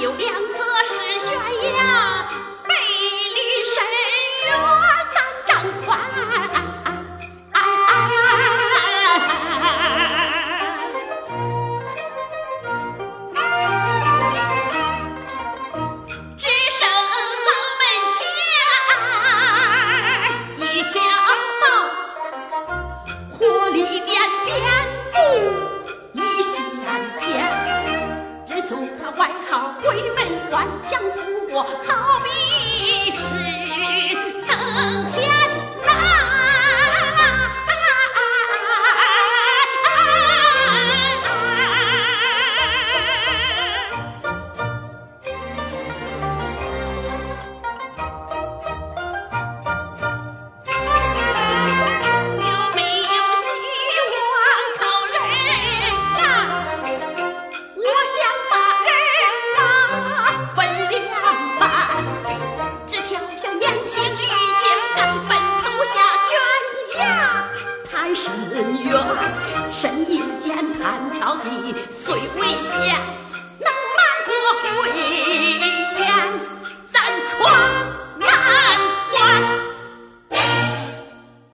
有良心我好比深渊深夜间弹跳地虽危险